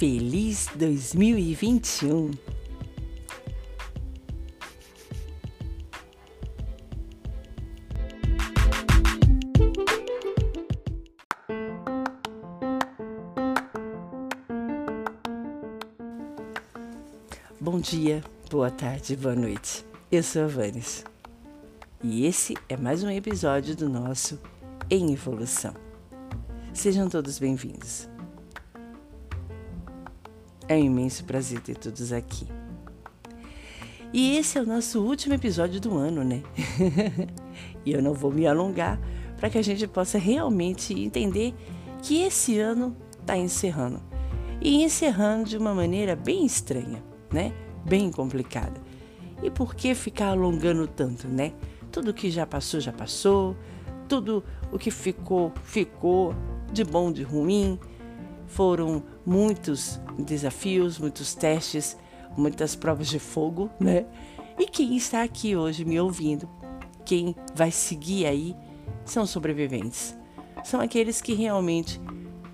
Feliz 2021! Bom dia, boa tarde, boa noite. Eu sou a Vanes e esse é mais um episódio do nosso Em Evolução. Sejam todos bem-vindos. É um imenso prazer ter todos aqui. E esse é o nosso último episódio do ano, né? e eu não vou me alongar para que a gente possa realmente entender que esse ano está encerrando. E encerrando de uma maneira bem estranha, né? Bem complicada. E por que ficar alongando tanto, né? Tudo que já passou, já passou. Tudo o que ficou, ficou. De bom, de ruim. Foram muitos desafios, muitos testes, muitas provas de fogo, né? E quem está aqui hoje me ouvindo, quem vai seguir aí, são sobreviventes. São aqueles que realmente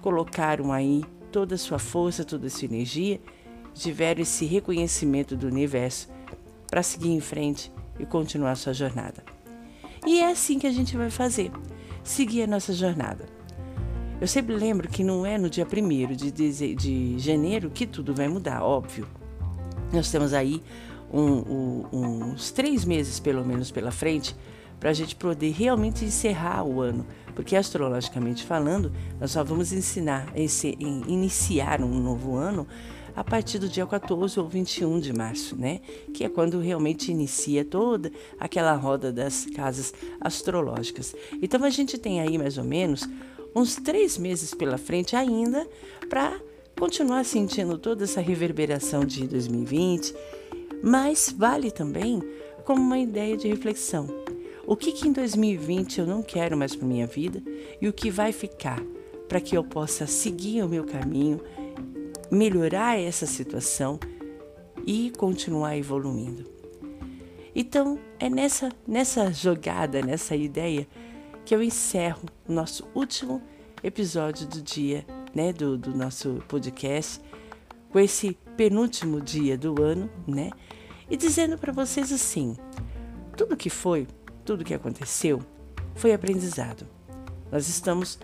colocaram aí toda a sua força, toda a sua energia, tiveram esse reconhecimento do universo para seguir em frente e continuar sua jornada. E é assim que a gente vai fazer, seguir a nossa jornada. Eu sempre lembro que não é no dia 1 de, de, de janeiro que tudo vai mudar, óbvio. Nós temos aí um, um, uns três meses, pelo menos, pela frente, para a gente poder realmente encerrar o ano. Porque, astrologicamente falando, nós só vamos ensinar, esse, iniciar um novo ano a partir do dia 14 ou 21 de março, né? Que é quando realmente inicia toda aquela roda das casas astrológicas. Então a gente tem aí mais ou menos uns três meses pela frente ainda para continuar sentindo toda essa reverberação de 2020, mas vale também como uma ideia de reflexão. O que, que em 2020 eu não quero mais para minha vida e o que vai ficar para que eu possa seguir o meu caminho, melhorar essa situação e continuar evoluindo. Então, é nessa, nessa jogada, nessa ideia que eu encerro o nosso último episódio do dia, né, do, do nosso podcast, com esse penúltimo dia do ano, né, e dizendo para vocês assim: tudo que foi, tudo que aconteceu, foi aprendizado. Nós estamos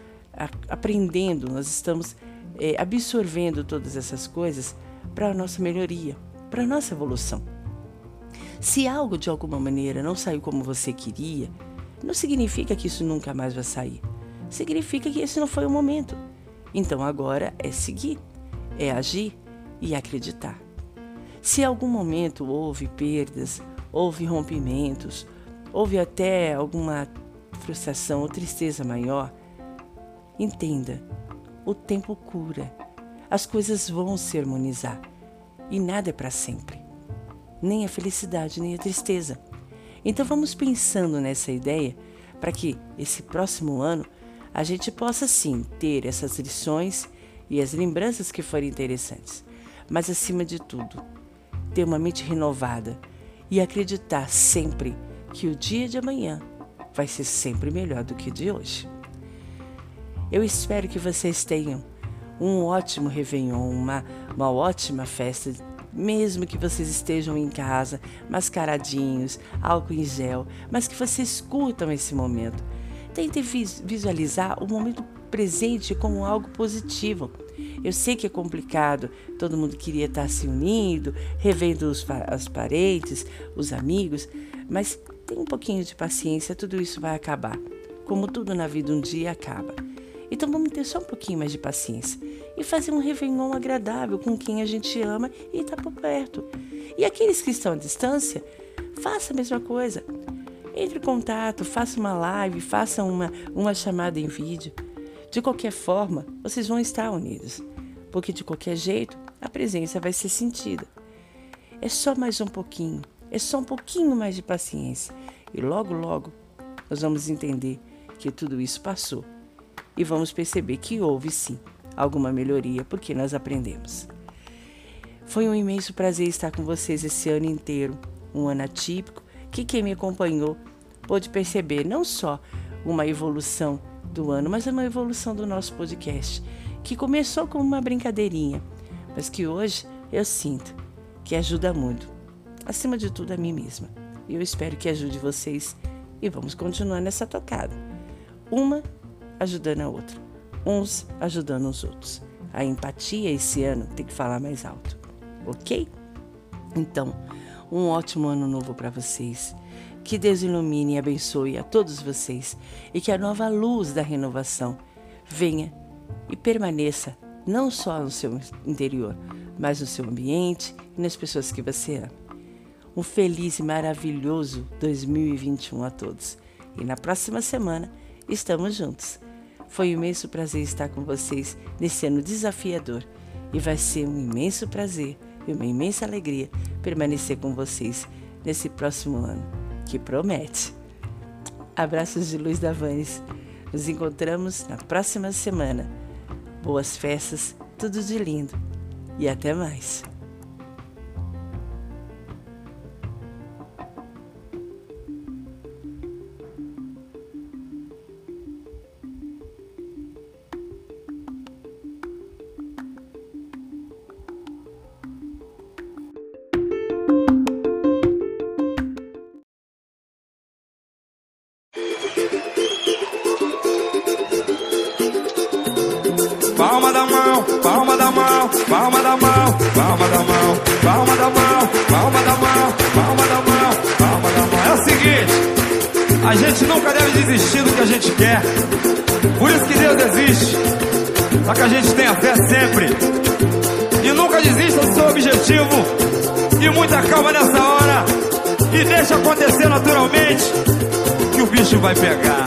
aprendendo, nós estamos é, absorvendo todas essas coisas para a nossa melhoria, para a nossa evolução. Se algo de alguma maneira não saiu como você queria, não significa que isso nunca mais vai sair. Significa que esse não foi o momento. Então agora é seguir, é agir e acreditar. Se em algum momento houve perdas, houve rompimentos, houve até alguma frustração ou tristeza maior, entenda, o tempo cura. As coisas vão se harmonizar e nada é para sempre. Nem a felicidade, nem a tristeza. Então vamos pensando nessa ideia para que esse próximo ano a gente possa sim ter essas lições e as lembranças que forem interessantes, mas acima de tudo, ter uma mente renovada e acreditar sempre que o dia de amanhã vai ser sempre melhor do que o de hoje. Eu espero que vocês tenham um ótimo Réveillon, uma, uma ótima festa mesmo que vocês estejam em casa, mascaradinhos, álcool em gel, mas que vocês curtam esse momento. Tente visualizar o momento presente como algo positivo. Eu sei que é complicado, todo mundo queria estar se unindo, revendo os, os parentes, os amigos, mas tem um pouquinho de paciência, tudo isso vai acabar. Como tudo na vida, um dia acaba. Então vamos ter só um pouquinho mais de paciência e fazer um Réveillon agradável com quem a gente ama e está por perto. E aqueles que estão à distância, faça a mesma coisa. Entre em contato, faça uma live, faça uma, uma chamada em vídeo. De qualquer forma, vocês vão estar unidos, porque de qualquer jeito a presença vai ser sentida. É só mais um pouquinho, é só um pouquinho mais de paciência. E logo, logo, nós vamos entender que tudo isso passou e vamos perceber que houve sim alguma melhoria porque nós aprendemos. Foi um imenso prazer estar com vocês esse ano inteiro, um ano atípico, que quem me acompanhou pôde perceber não só uma evolução do ano, mas uma evolução do nosso podcast, que começou como uma brincadeirinha, mas que hoje eu sinto que ajuda muito, acima de tudo a mim mesma. E eu espero que ajude vocês e vamos continuar nessa tocada. Uma ajudando a outra, uns ajudando os outros. A empatia esse ano tem que falar mais alto, ok? Então, um ótimo ano novo para vocês. Que Deus ilumine e abençoe a todos vocês e que a nova luz da renovação venha e permaneça não só no seu interior, mas no seu ambiente e nas pessoas que você ama. Um feliz e maravilhoso 2021 a todos. E na próxima semana estamos juntos. Foi um imenso prazer estar com vocês nesse ano desafiador e vai ser um imenso prazer e uma imensa alegria permanecer com vocês nesse próximo ano, que promete. Abraços de luz da Vanes. Nos encontramos na próxima semana. Boas festas, tudo de lindo e até mais. Palma da mão, palma da mão, palma da mão, palma da mão, palma da mão, palma da mão, palma da mão, palma da mão. É o seguinte, a gente nunca deve desistir do que a gente quer. Por isso que Deus existe, para que a gente tenha fé sempre. E nunca desista do seu objetivo. E muita calma nessa hora. E deixa acontecer naturalmente que o bicho vai pegar.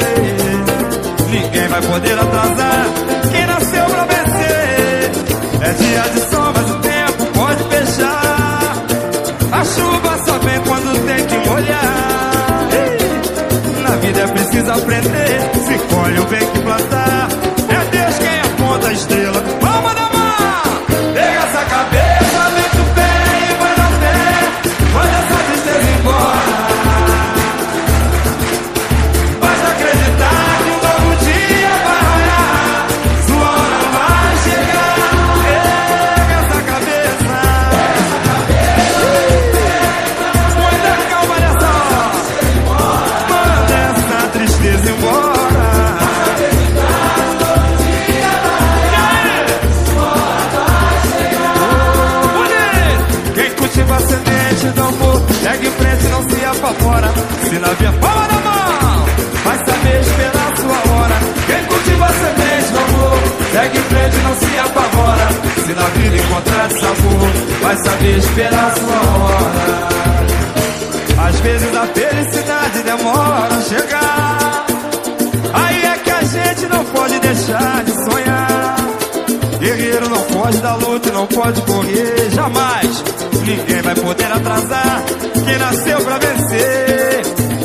poder atrasar esperar sua hora Às vezes a felicidade demora a chegar Aí é que a gente não pode deixar de sonhar Guerreiro não pode dar luta não pode correr jamais. Ninguém vai poder atrasar quem nasceu pra vencer.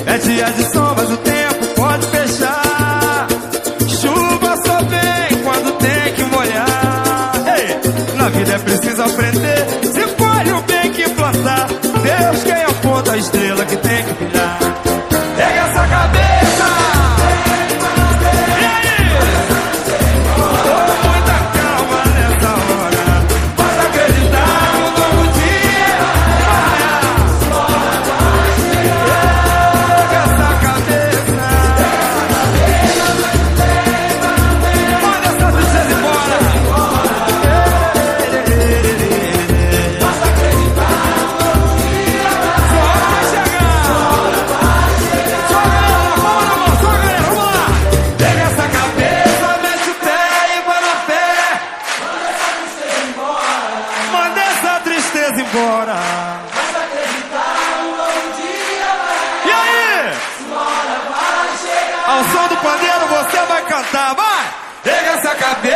É dia de sol, mas o tempo pode fechar. Chuva só vem quando tem que molhar. Ei, na vida é preciso aprender. agora. E aí? Ao som do pandeiro você vai cantar, vai. Pega essa cabeça.